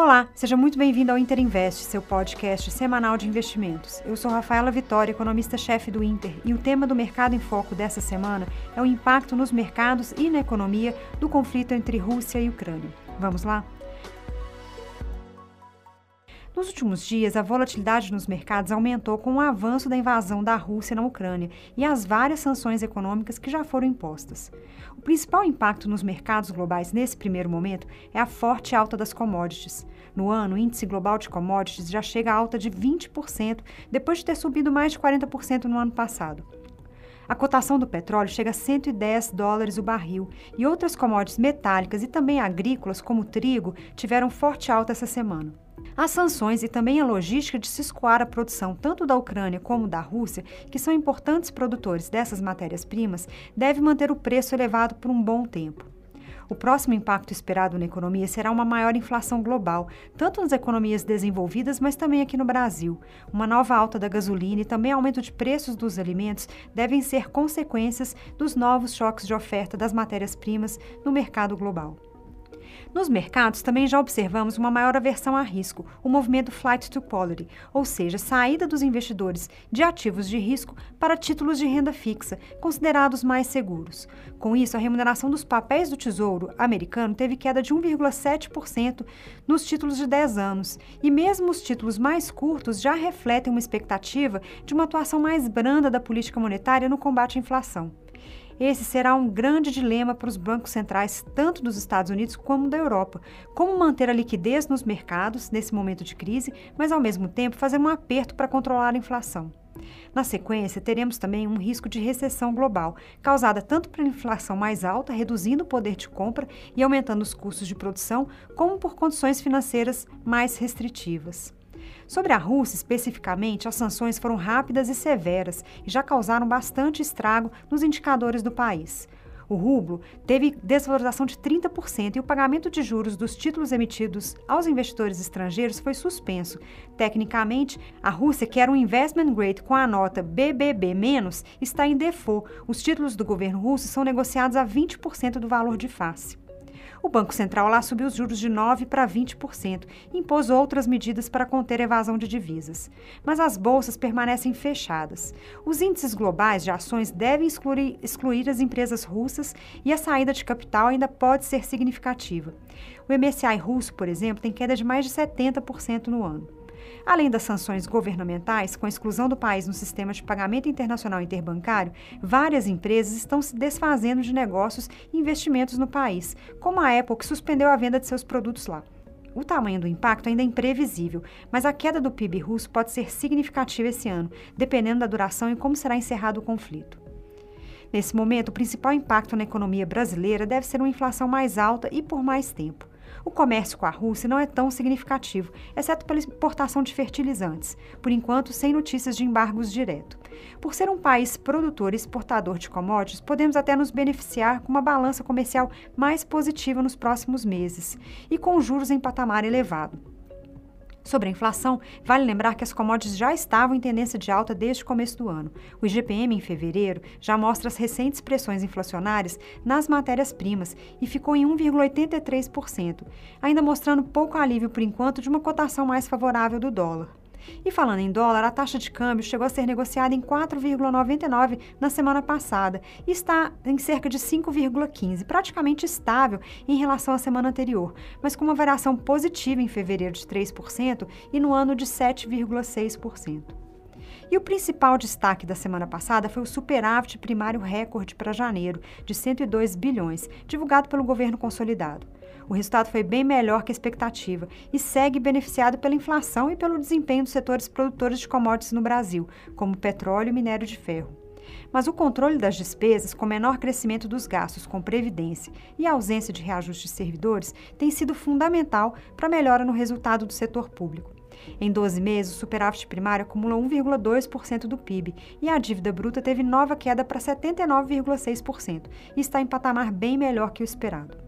Olá, seja muito bem-vindo ao Inter Invest, seu podcast semanal de investimentos. Eu sou Rafaela Vitória, economista-chefe do Inter, e o tema do Mercado em Foco dessa semana é o impacto nos mercados e na economia do conflito entre Rússia e Ucrânia. Vamos lá? Nos últimos dias, a volatilidade nos mercados aumentou com o avanço da invasão da Rússia na Ucrânia e as várias sanções econômicas que já foram impostas. O principal impacto nos mercados globais nesse primeiro momento é a forte alta das commodities. No ano, o índice global de commodities já chega a alta de 20%, depois de ter subido mais de 40% no ano passado. A cotação do petróleo chega a 110 dólares o barril e outras commodities metálicas e também agrícolas, como o trigo, tiveram forte alta essa semana. As sanções e também a logística de se escoar a produção tanto da Ucrânia como da Rússia, que são importantes produtores dessas matérias-primas, deve manter o preço elevado por um bom tempo. O próximo impacto esperado na economia será uma maior inflação global, tanto nas economias desenvolvidas, mas também aqui no Brasil. Uma nova alta da gasolina e também aumento de preços dos alimentos devem ser consequências dos novos choques de oferta das matérias-primas no mercado global. Nos mercados, também já observamos uma maior aversão a risco, o movimento flight to quality, ou seja, saída dos investidores de ativos de risco para títulos de renda fixa, considerados mais seguros. Com isso, a remuneração dos papéis do Tesouro americano teve queda de 1,7% nos títulos de 10 anos, e mesmo os títulos mais curtos já refletem uma expectativa de uma atuação mais branda da política monetária no combate à inflação. Esse será um grande dilema para os bancos centrais, tanto dos Estados Unidos como da Europa. Como manter a liquidez nos mercados nesse momento de crise, mas ao mesmo tempo fazer um aperto para controlar a inflação. Na sequência, teremos também um risco de recessão global, causada tanto pela inflação mais alta, reduzindo o poder de compra e aumentando os custos de produção, como por condições financeiras mais restritivas. Sobre a Rússia, especificamente, as sanções foram rápidas e severas e já causaram bastante estrago nos indicadores do país. O rublo teve desvalorização de 30% e o pagamento de juros dos títulos emitidos aos investidores estrangeiros foi suspenso. Tecnicamente, a Rússia, que era um investment grade com a nota BBB-, está em default. Os títulos do governo russo são negociados a 20% do valor de face. O Banco Central lá subiu os juros de 9% para 20% e impôs outras medidas para conter a evasão de divisas. Mas as bolsas permanecem fechadas. Os índices globais de ações devem excluir, excluir as empresas russas e a saída de capital ainda pode ser significativa. O MSCI russo, por exemplo, tem queda de mais de 70% no ano. Além das sanções governamentais, com a exclusão do país no sistema de pagamento internacional interbancário, várias empresas estão se desfazendo de negócios e investimentos no país, como a Apple, que suspendeu a venda de seus produtos lá. O tamanho do impacto ainda é imprevisível, mas a queda do PIB russo pode ser significativa esse ano, dependendo da duração e como será encerrado o conflito. Nesse momento, o principal impacto na economia brasileira deve ser uma inflação mais alta e por mais tempo. O comércio com a Rússia não é tão significativo, exceto pela exportação de fertilizantes, por enquanto sem notícias de embargos direto. Por ser um país produtor e exportador de commodities, podemos até nos beneficiar com uma balança comercial mais positiva nos próximos meses e com juros em patamar elevado. Sobre a inflação, vale lembrar que as commodities já estavam em tendência de alta desde o começo do ano. O IGPM, em fevereiro, já mostra as recentes pressões inflacionárias nas matérias-primas e ficou em 1,83%, ainda mostrando pouco alívio por enquanto de uma cotação mais favorável do dólar. E falando em dólar, a taxa de câmbio chegou a ser negociada em 4,99 na semana passada e está em cerca de 5,15, praticamente estável em relação à semana anterior, mas com uma variação positiva em fevereiro de 3% e no ano de 7,6%. E o principal destaque da semana passada foi o superávit primário recorde para janeiro, de 102 bilhões, divulgado pelo governo consolidado. O resultado foi bem melhor que a expectativa e segue beneficiado pela inflação e pelo desempenho dos setores produtores de commodities no Brasil, como petróleo e minério de ferro. Mas o controle das despesas, com menor crescimento dos gastos com previdência e ausência de reajuste de servidores, tem sido fundamental para a melhora no resultado do setor público. Em 12 meses, o superávit primário acumula 1,2% do PIB e a dívida bruta teve nova queda para 79,6% e está em patamar bem melhor que o esperado.